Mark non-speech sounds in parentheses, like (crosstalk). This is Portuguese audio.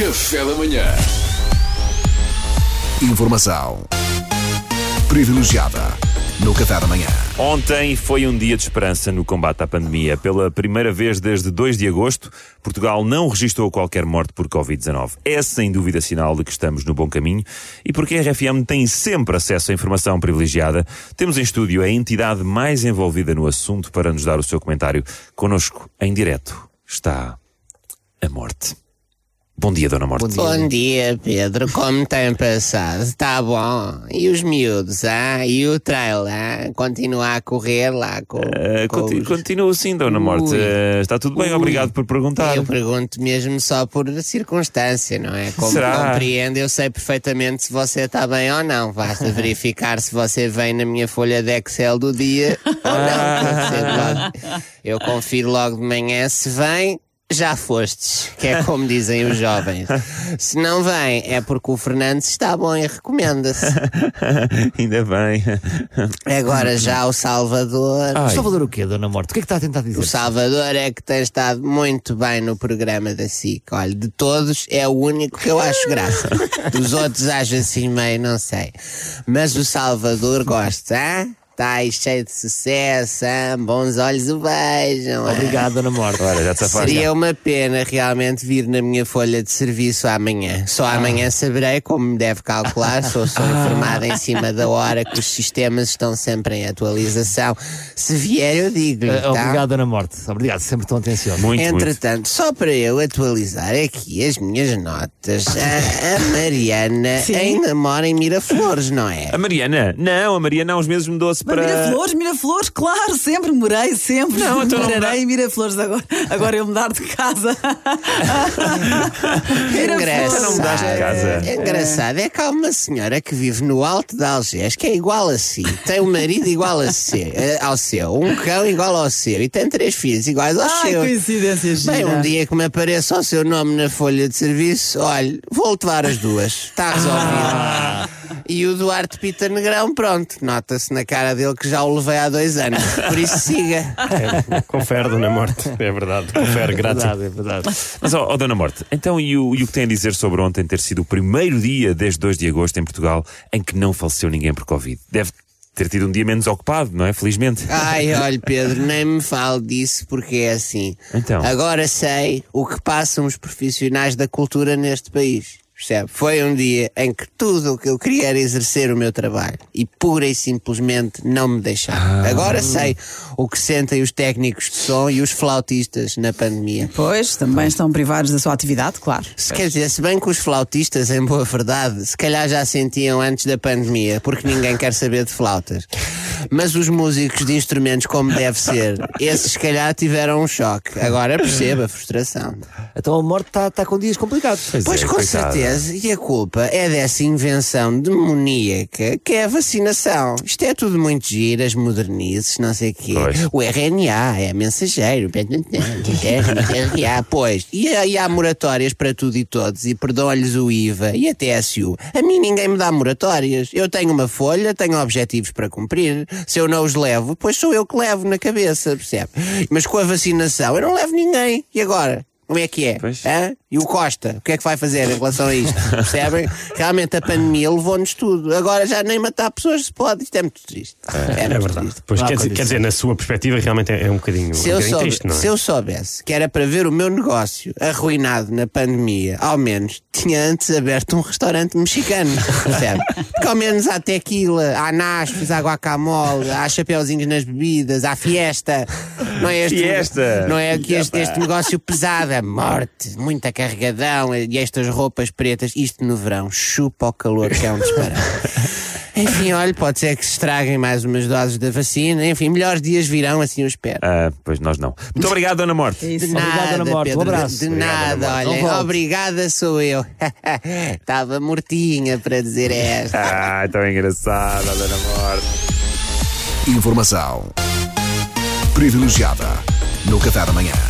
Café da manhã. Informação privilegiada no Café da Manhã. Ontem foi um dia de esperança no combate à pandemia. Pela primeira vez desde 2 de agosto, Portugal não registrou qualquer morte por Covid-19. É sem dúvida sinal de que estamos no bom caminho e porque a RFM tem sempre acesso à informação privilegiada, temos em estúdio a entidade mais envolvida no assunto para nos dar o seu comentário. Conosco, em direto, está a morte. Bom dia, Dona Morte. Bom dia, Pedro. Como tem passado? Está bom? E os miúdos, ah? E o trail, ah? Continua a correr lá com, Uh, com os... Continuo sim, Dona Morte. Uh, está tudo bem, Ui. obrigado por perguntar. Eu pergunto mesmo só por circunstância, não é? Como Será? compreende, eu sei perfeitamente se você está bem ou não. Basta (laughs) verificar se você vem na minha folha de Excel do dia ou não. Logo. Eu confiro logo de manhã se vem. Já fostes, que é como dizem os jovens. Se não vem, é porque o Fernandes está bom e recomenda-se. (laughs) Ainda bem. Agora já o Salvador. Ai. Salvador o quê, Dona Morte? O que é que está a tentar dizer? O Salvador é que tem estado muito bem no programa da SIC. Olha, de todos é o único que eu acho graça. (laughs) Dos outros acho assim meio, não sei. Mas o Salvador gosta, hã? Está aí cheio de sucesso, bons olhos o beijam. Obrigado, Dona Morte. Ora, já te. Seria uma pena realmente vir na minha folha de serviço amanhã. Só amanhã saberei, como me deve calcular, sou, sou (laughs) informada em cima da hora que os sistemas estão sempre em atualização. Se vier, eu digo-lhe. Eh, tá? Obrigado, Dona Morte. Obrigado, sempre tão atencioso. Muito, muito. Entretanto, só para eu atualizar aqui as minhas notas, a, a Mariana ainda mora em Miraflores, não é? A Mariana? Não, a Mariana há uns meses mudou-se Mas para. Miraflores, Miraflores, claro, sempre morei, sempre. Não, então não Morarei em Miraflores agora. Agora eu mudar de casa. (laughs) Engraçado. não mudaste de casa. É engraçado, é que há uma senhora que vive no alto de Algés, que é igual a si, tem um marido igual a si, eh, ao seu, um cão igual ao seu, e tem três filhos iguais aos Ai, seus. coincidência gira. Bem, um dia que me apareça o seu nome na folha de serviço, olha, vou levar as duas. Está resolvido. E o Duarte Pita Negrão, pronto, nota-se na cara dele que já o levei há dois anos. Por isso siga. Confere, Dona Morte. É verdade. Confere, É grátis. verdade, é verdade. Mas, ó, ó, Dona Morte, então e o, e o que tem a dizer sobre ontem ter sido o primeiro dia desde 2 de agosto em Portugal em que não faleceu ninguém por Covid? Deve ter tido um dia menos ocupado, não é? Felizmente. Ai, olha, Pedro, nem me fale disso porque é assim. Então. Agora sei o que passam os profissionais da cultura neste país. Percebe? Foi um dia em que tudo o que eu queria era exercer o meu trabalho e pura e simplesmente não me deixaram. Agora sei o que sentem os técnicos de som e os flautistas na pandemia. Pois, também estão privados da sua atividade, claro. Se quer dizer, se bem que os flautistas, em boa verdade, se calhar já sentiam antes da pandemia, porque ninguém quer saber de flautas. Mas os músicos de instrumentos, como deve ser, esses se calhar tiveram um choque. Agora perceba a frustração. Então a Morte está está com dias complicados. Pois é, com coitada. certeza, e a culpa é dessa invenção demoníaca que é a vacinação. Isto é tudo muito giro, as modernices, não sei o quê. Pois. O RNA é mensageiro. RNA, pois. E, há- e há moratórias para tudo e todos, e perdoam-lhes o IVA e a TSU. A mim ninguém me dá moratórias. Eu tenho uma folha, tenho objetivos para cumprir. Se eu não os levo, pois sou eu que levo na cabeça, percebe? Mas com a vacinação eu não levo ninguém. E agora? Como é que é? Pois. Hã? E o Costa, o que é que vai fazer em relação a isto? (laughs) Percebem? Realmente a pandemia levou-nos tudo. Agora já nem matar pessoas se pode. Isto é muito triste. É, É muito verdade. triste. Pois, quer, dizer, quer dizer, na sua perspectiva, realmente é, é um bocadinho, Se um eu, bocadinho soube- triste, não é? se eu soubesse que era para ver o meu negócio arruinado na pandemia, ao menos tinha antes aberto um restaurante mexicano. Percebe? Porque ao menos há tequila, há naspos, há guacamole, há chapeuzinhos nas bebidas, há fiesta. Não é este, Fiesta! Não é aqui este, este negócio pesado, morte, muita carregadão e estas roupas pretas. Isto no verão, chupa o calor que é um disparate. (laughs) Enfim, olha, pode ser que se estraguem mais umas doses da vacina. Enfim, melhores dias virão, assim eu espero. Ah, pois nós não. Muito obrigado, Dona Morte. Isso. De Obrigado, nada, Dona Morte. Um Pedro, abraço. De, de Obrigado, nada, olha. Obrigada sou eu. (laughs) Estava mortinha para dizer esta. (laughs) Ah, tão engraçada, Dona Morte. Informação privilegiada no Café da Manhã.